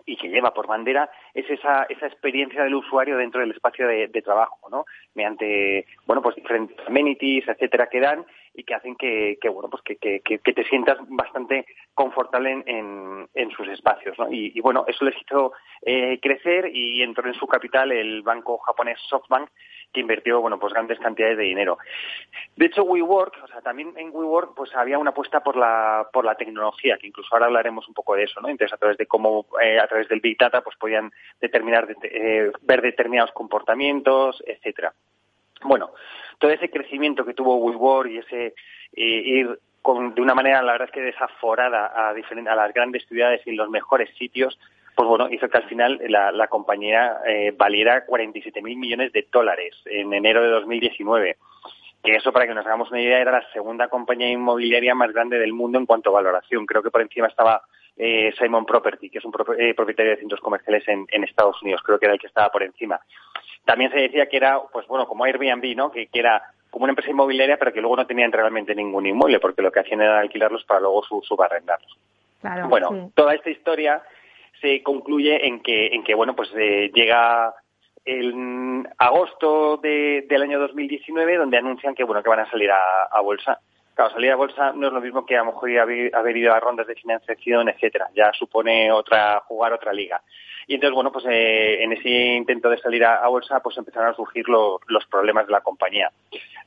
y que lleva por bandera es esa, esa experiencia del usuario dentro del espacio de, trabajo, ¿no? Mediante, bueno, pues diferentes amenities, etcétera, que dan y que hacen que, bueno, pues que, que, que, te sientas bastante confortable en, en, sus espacios, ¿no? Y, bueno, eso les hizo eh, crecer y entró en su capital el banco japonés SoftBank que invirtió, bueno, pues grandes cantidades de dinero. De hecho, WeWork, o sea, también en WeWork, pues había una apuesta por la, por la tecnología, que incluso ahora hablaremos un poco de eso, ¿no? Entonces, a través de cómo, eh, a través del Big Data, pues podían determinar, eh, ver determinados comportamientos, etcétera. Bueno, todo ese crecimiento que tuvo WeWork y ese eh, ir con, de una manera, la verdad es que desaforada a, a las grandes ciudades y los mejores sitios, pues bueno, hizo que al final la, la compañía eh, valiera 47 mil millones de dólares en enero de 2019. Que eso, para que nos hagamos una idea, era la segunda compañía inmobiliaria más grande del mundo en cuanto a valoración. Creo que por encima estaba eh, Simon Property, que es un eh, propietario de centros comerciales en, en, Estados Unidos. Creo que era el que estaba por encima. También se decía que era, pues bueno, como Airbnb, ¿no? Que, que era como una empresa inmobiliaria, pero que luego no tenían realmente ningún inmueble, porque lo que hacían era alquilarlos para luego subarrendarlos. Claro, bueno, toda esta historia se concluye en que, en que bueno, pues eh, llega el agosto de, del año 2019 donde anuncian que, bueno, que van a salir a, bolsa. Claro, salir a bolsa no es lo mismo que a lo mejor haber, haber ido a rondas de financiación, etcétera. Ya supone otra jugar otra liga. Y entonces, bueno, pues eh, en ese intento de salir a, bolsa, pues empezaron a surgir los problemas de la compañía.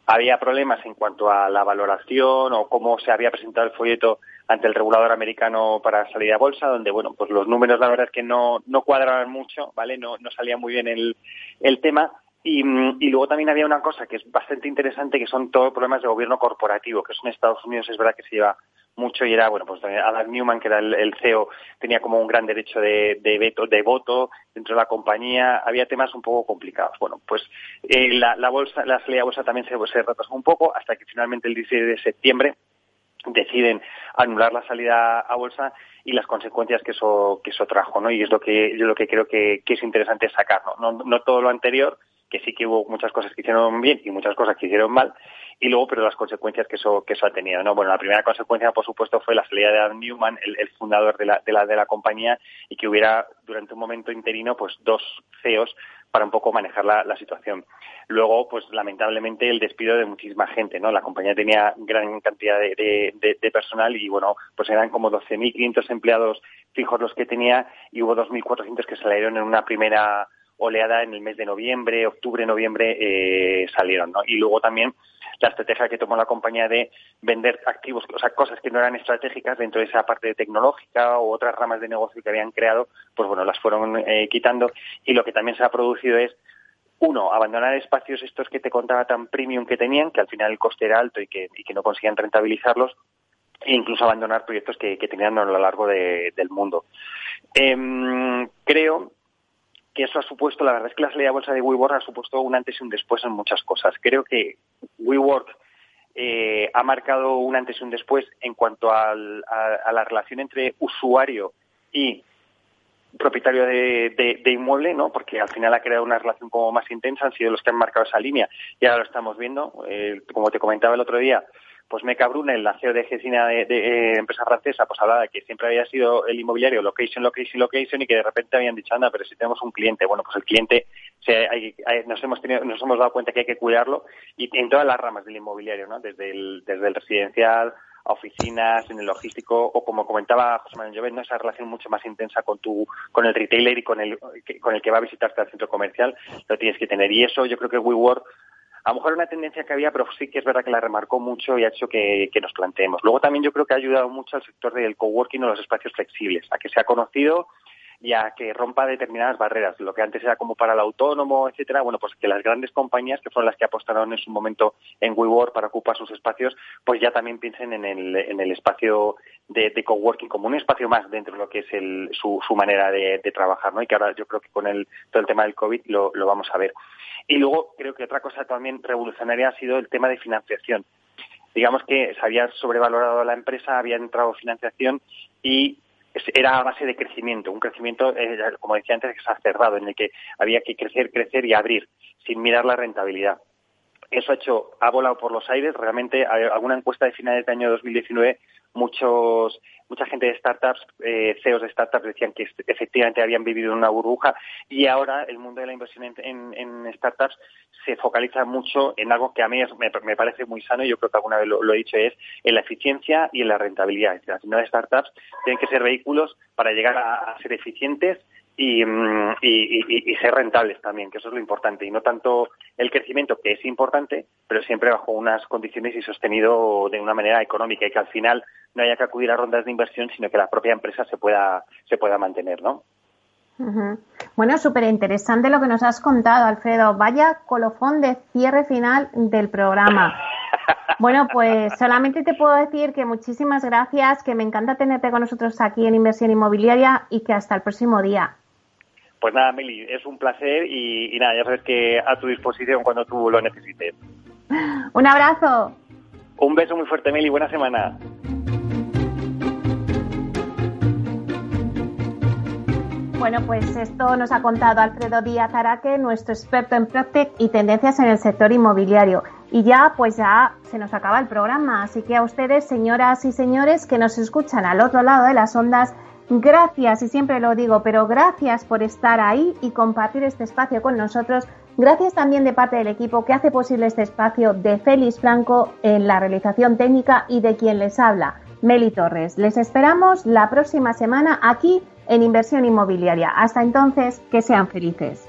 Había problemas en cuanto a la valoración o cómo se había presentado el folleto ante el regulador americano para salir a bolsa, donde, bueno, pues los números la verdad es que no, no cuadraban mucho, ¿vale? No, no salía muy bien el, el tema. Y, y, luego también había una cosa que es bastante interesante, que son todos problemas de gobierno corporativo, que son en Estados Unidos, es verdad que se lleva mucho y era, bueno, pues Adam Newman, que era el, CEO, tenía como un gran derecho de, veto, de voto dentro de la compañía, había temas un poco complicados. Bueno, pues eh, la, la, bolsa, la salida a bolsa también se, se retrasó un poco hasta que finalmente el 16 de septiembre deciden anular la salida a bolsa y las consecuencias que eso que eso trajo, ¿no? Y es lo que yo lo que creo que, es interesante sacar, ¿no? ¿no? todo lo anterior, que sí que hubo muchas cosas que hicieron bien y muchas cosas que hicieron mal, y luego, pero las consecuencias que eso que eso ha tenido, ¿no? Bueno, la primera consecuencia, por supuesto, fue la salida de Adam Newman, el, fundador de la, de la de la compañía, y que hubiera durante un momento interino, pues dos CEOs para un poco manejar la, la, situación. Luego, pues lamentablemente el despido de muchísima gente, ¿no? La compañía tenía gran cantidad de, de, de personal y, bueno, pues eran como 12.500 empleados fijos los que tenía y hubo 2.400 que salieron en una primera oleada en el mes de noviembre, octubre, noviembre eh, salieron, ¿no? Y luego también la estrategia que tomó la compañía de vender activos, o sea, cosas que no eran estratégicas dentro de esa parte tecnológica o otras ramas de negocio que habían creado, pues bueno, las fueron eh, quitando y lo que también se ha producido es uno, abandonar espacios estos que te contaba tan premium que tenían, que al final el coste era alto y que, y que no conseguían rentabilizarlos, e incluso abandonar proyectos que, tenían a lo largo del mundo. Em, creo que eso ha supuesto, la verdad es que la salida de bolsa de WeWork ha supuesto un antes y un después en muchas cosas. Creo que WeWork eh, ha marcado un antes y un después en cuanto a, la relación entre usuario y propietario de, inmueble, ¿no? Porque al final ha creado una relación como más intensa, han sido los que han marcado esa línea y ahora lo estamos viendo. Eh, como te comentaba el otro día, pues Meca Brunel, la CEO de Gesina de, de, empresa francesa, pues hablaba de que siempre había sido el inmobiliario location, location, location y que de repente habían dicho, anda, pero si tenemos un cliente, bueno, pues el cliente se, hay, nos hemos tenido, nos hemos dado cuenta que hay que cuidarlo y en todas las ramas del inmobiliario, ¿no? Desde el, desde el residencial a oficinas, en el logístico o como comentaba José Manuel Llobet, ¿no? esa relación mucho más intensa con tu, con el retailer y con el, con el que va a visitarte al centro comercial, lo tienes que tener. Y eso yo creo que WeWork a lo mejor una tendencia que había, pero sí que es verdad que la remarcó mucho y ha hecho que, nos planteemos. Luego también yo creo que ha ayudado mucho al sector del coworking o los espacios flexibles, a que se ha conocido y a que rompa determinadas barreras. Lo que antes era como para el autónomo, etcétera, bueno, pues que las grandes compañías, que fueron las que apostaron en su momento en WeWork para ocupar sus espacios, pues ya también piensen en el, en el espacio de, coworking como un espacio más dentro de lo que es el, su, su manera de, trabajar, ¿no? Y que ahora yo creo que con el, todo el tema del COVID lo, lo vamos a ver. Y luego creo que otra cosa también revolucionaria ha sido el tema de financiación. Digamos que se había sobrevalorado la empresa, había entrado financiación y era a base de crecimiento, un crecimiento, eh, como decía antes, exacerbado, en el que había que crecer, crecer y abrir, sin mirar la rentabilidad. Eso ha hecho, ha volado por los aires. Realmente, alguna encuesta de finales de año 2019 muchos mucha gente de startups, eh, CEOs de startups decían que efectivamente habían vivido en una burbuja y ahora el mundo de la inversión en, startups se focaliza mucho en algo que a mí me, parece muy sano y yo creo que alguna vez lo, he dicho, es en la eficiencia y en la rentabilidad. Es decir, final startups tienen que ser vehículos para llegar a ser eficientes Mm, y, ser rentables también, que eso es lo importante, y no tanto el crecimiento, que es importante, pero siempre bajo unas condiciones y sostenido de una manera económica y que al final no haya que acudir a rondas de inversión, sino que la propia empresa se pueda, se pueda mantener, ¿no? Bueno, súper interesante lo que nos has contado, Alfredo. Vaya colofón de cierre final del programa. Bueno, pues solamente te puedo decir que muchísimas gracias, que me encanta tenerte con nosotros aquí en Inversión Inmobiliaria y que hasta el próximo día. Pues nada, Meli, es un placer y, nada, ya sabes que a tu disposición cuando tú lo necesites. Un abrazo. Un beso muy fuerte, Meli. Buena semana. Bueno, pues esto nos ha contado Alfredo Díaz Araque, nuestro experto en Proctec y tendencias en el sector inmobiliario. Y ya, pues ya se nos acaba el programa. Así que a ustedes, señoras y señores que nos escuchan al otro lado de las ondas, Gracias, y siempre lo digo, pero gracias por estar ahí y compartir este espacio con nosotros. Gracias también de parte del equipo que hace posible este espacio de Félix Franco en la realización técnica y de quien les habla, Meli Torres. Les esperamos la próxima semana aquí en Inversión Inmobiliaria. Hasta entonces, que sean felices.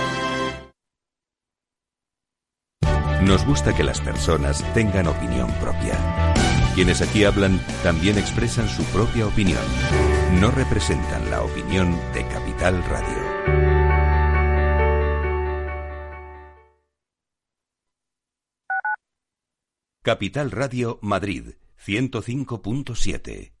Nos gusta que las personas tengan opinión propia. Quienes aquí hablan también expresan su propia opinión. No representan la opinión de Capital Radio. Capital Radio Madrid 105.7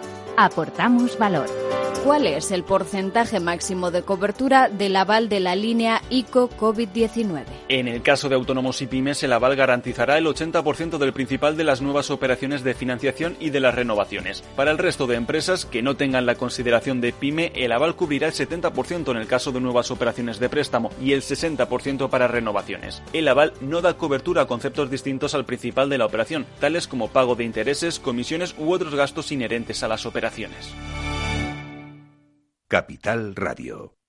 aportamos valor. ¿Cuál es el porcentaje máximo de cobertura del aval de la línea ICO COVID-19? En el caso de autónomos y pymes, el aval garantizará el 80% del principal de las nuevas operaciones de financiación y de las renovaciones. Para el resto de empresas que no tengan la consideración de pyme, el aval cubrirá el 70% en el caso de nuevas operaciones de préstamo y el 60% para renovaciones. El aval no da cobertura a conceptos distintos al principal de la operación, tales como pago de intereses, comisiones u otros gastos inherentes a las operaciones. Capital Radio.